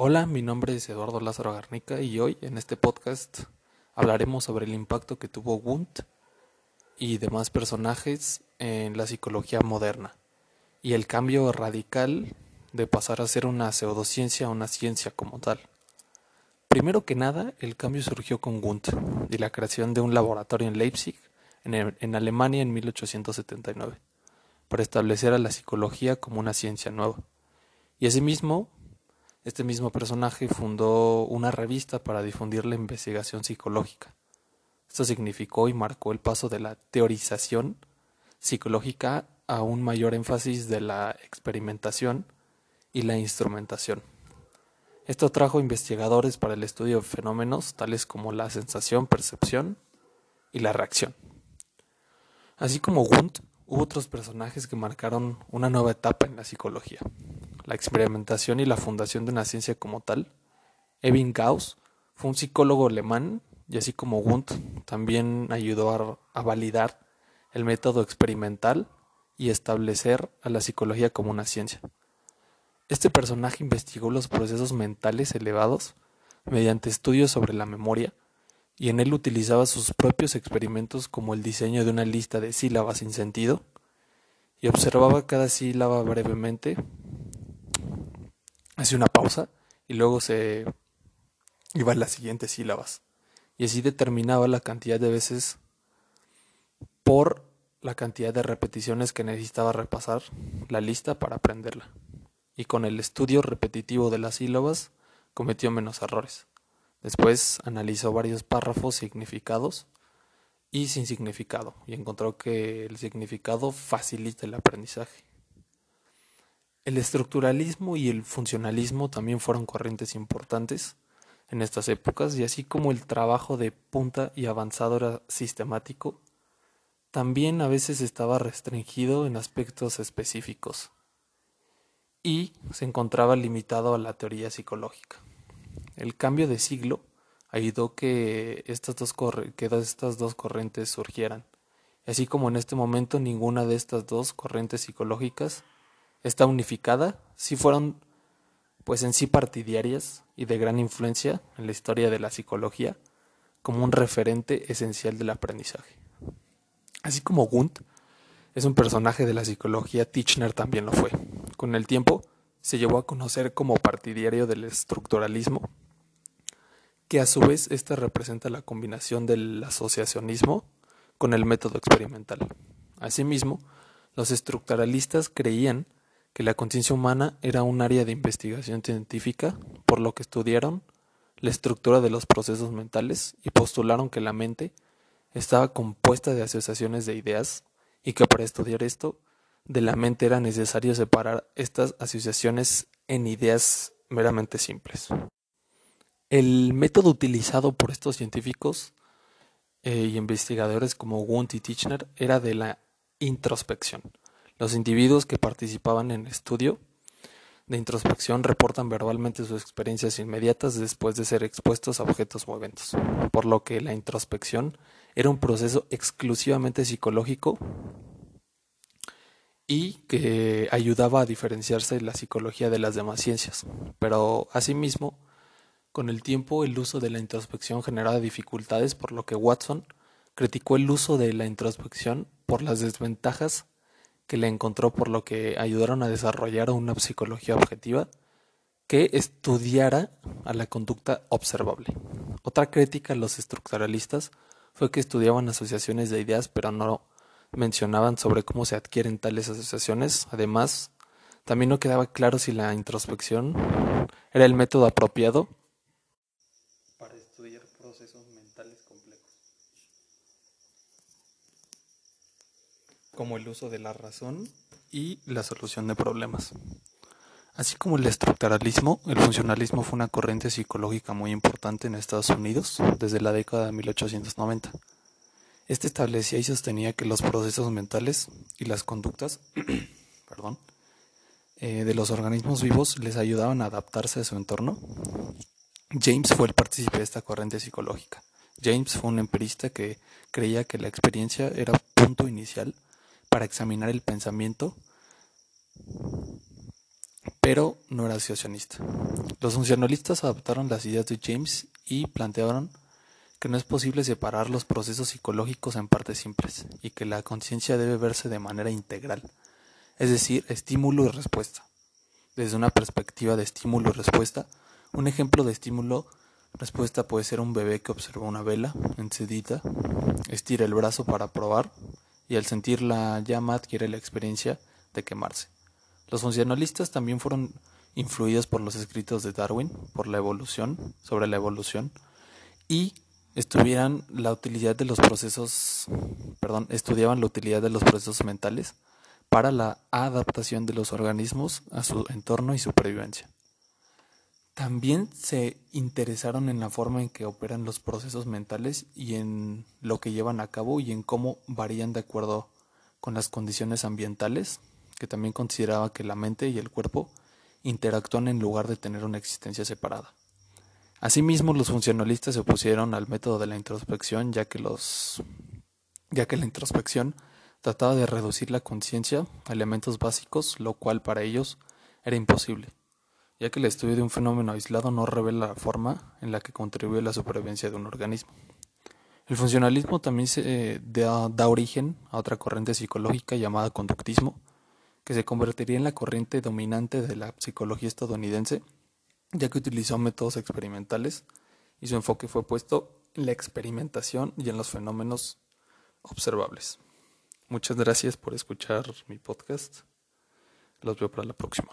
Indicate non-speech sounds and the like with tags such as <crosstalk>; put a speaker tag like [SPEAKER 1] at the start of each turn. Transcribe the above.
[SPEAKER 1] Hola, mi nombre es Eduardo Lázaro Garnica y hoy en este podcast hablaremos sobre el impacto que tuvo Wundt y demás personajes en la psicología moderna y el cambio radical de pasar a ser una pseudociencia a una ciencia como tal. Primero que nada, el cambio surgió con Wundt y la creación de un laboratorio en Leipzig, en, en Alemania, en 1879, para establecer a la psicología como una ciencia nueva. Y asimismo, este mismo personaje fundó una revista para difundir la investigación psicológica. Esto significó y marcó el paso de la teorización psicológica a un mayor énfasis de la experimentación y la instrumentación. Esto trajo investigadores para el estudio de fenómenos tales como la sensación, percepción y la reacción. Así como Wundt, hubo otros personajes que marcaron una nueva etapa en la psicología la experimentación y la fundación de una ciencia como tal. Evin Gauss fue un psicólogo alemán y así como Wundt también ayudó a, validar el método experimental y establecer a la psicología como una ciencia. Este personaje investigó los procesos mentales elevados mediante estudios sobre la memoria y en él utilizaba sus propios experimentos como el diseño de una lista de sílabas sin sentido y observaba cada sílaba brevemente hacía una pausa y luego se iba a las siguientes sílabas. Y así determinaba la cantidad de veces por la cantidad de repeticiones que necesitaba repasar la lista para aprenderla. Y con el estudio repetitivo de las sílabas cometió menos errores. Después analizó varios párrafos significados y sin significado y encontró que el significado facilita el aprendizaje. El estructuralismo y el funcionalismo también fueron corrientes importantes en estas épocas y así como el trabajo de punta y avanzado era sistemático, también a veces estaba restringido en aspectos específicos y se encontraba limitado a la teoría psicológica. El cambio de siglo ayudó que estas dos, que estas dos corrientes surgieran, así como en este momento ninguna de estas dos corrientes psicológicas está unificada, sí fueron pues en sí partidarias y de gran influencia en la historia de la psicología como un referente esencial del aprendizaje. Así como Wundt es un personaje de la psicología, Tichner también lo fue. Con el tiempo se llevó a conocer como partidario del estructuralismo, que a su vez este representa la combinación del asociacionismo con el método experimental. Asimismo, los estructuralistas creían que la conciencia humana era un área de investigación científica, por lo que estudiaron la estructura de los procesos mentales y postularon que la mente estaba compuesta de asociaciones de ideas y que para estudiar esto de la mente era necesario separar estas asociaciones en ideas meramente simples. El método utilizado por estos científicos y investigadores como Wundt y Tichner era de la introspección. Los individuos que participaban en el estudio de introspección reportan verbalmente sus experiencias inmediatas después de ser expuestos a objetos o por lo que la introspección era un proceso exclusivamente psicológico y que ayudaba a diferenciarse la psicología de las demás ciencias. Pero asimismo, con el tiempo el uso de la introspección generaba dificultades, por lo que Watson criticó el uso de la introspección por las desventajas que le encontró por lo que ayudaron a desarrollar una psicología objetiva que estudiara a la conducta observable. Otra crítica a los estructuralistas fue que estudiaban asociaciones de ideas pero no mencionaban sobre cómo se adquieren tales asociaciones. Además, también no quedaba claro si la introspección era el método apropiado para estudiar procesos mentales complejos. Como el uso de la razón y la solución de problemas. Así como el estructuralismo, el funcionalismo fue una corriente psicológica muy importante en Estados Unidos desde la década de 1890. Este establecía y sostenía que los procesos mentales y las conductas <clears throat> perdón, eh, de los organismos vivos les ayudaban a adaptarse a su entorno. James fue el partícipe de esta corriente psicológica. James fue un empirista que creía que la experiencia era punto inicial para examinar el pensamiento pero no era asociacionista. Los funcionalistas adoptaron las ideas de James y plantearon que no es posible separar los procesos psicológicos en partes simples y que la conciencia debe verse de manera integral, es decir, estímulo y respuesta. Desde una perspectiva de estímulo y respuesta, un ejemplo de estímulo respuesta puede ser un bebé que observa una vela encendida, estira el brazo para probar y al sentir la llama adquiere la experiencia de quemarse. Los funcionalistas también fueron influidos por los escritos de Darwin, por la evolución, sobre la evolución, y estudiaban la utilidad de los procesos, perdón, estudiaban la utilidad de los procesos mentales para la adaptación de los organismos a su entorno y supervivencia. También se interesaron en la forma en que operan los procesos mentales y en lo que llevan a cabo y en cómo varían de acuerdo con las condiciones ambientales, que también consideraba que la mente y el cuerpo interactúan en lugar de tener una existencia separada. Asimismo, los funcionalistas se opusieron al método de la introspección, ya que los ya que la introspección trataba de reducir la conciencia a elementos básicos, lo cual para ellos era imposible, ya que el estudio de un fenómeno aislado no revela la forma en la que contribuye la supervivencia de un organismo. El funcionalismo también se da, da origen a otra corriente psicológica llamada conductismo, que se convertiría en la corriente dominante de la psicología estadounidense ya que utilizó métodos experimentales y su enfoque fue puesto en la experimentación y en los fenómenos observables. Muchas gracias por escuchar mi podcast. Los veo para la próxima.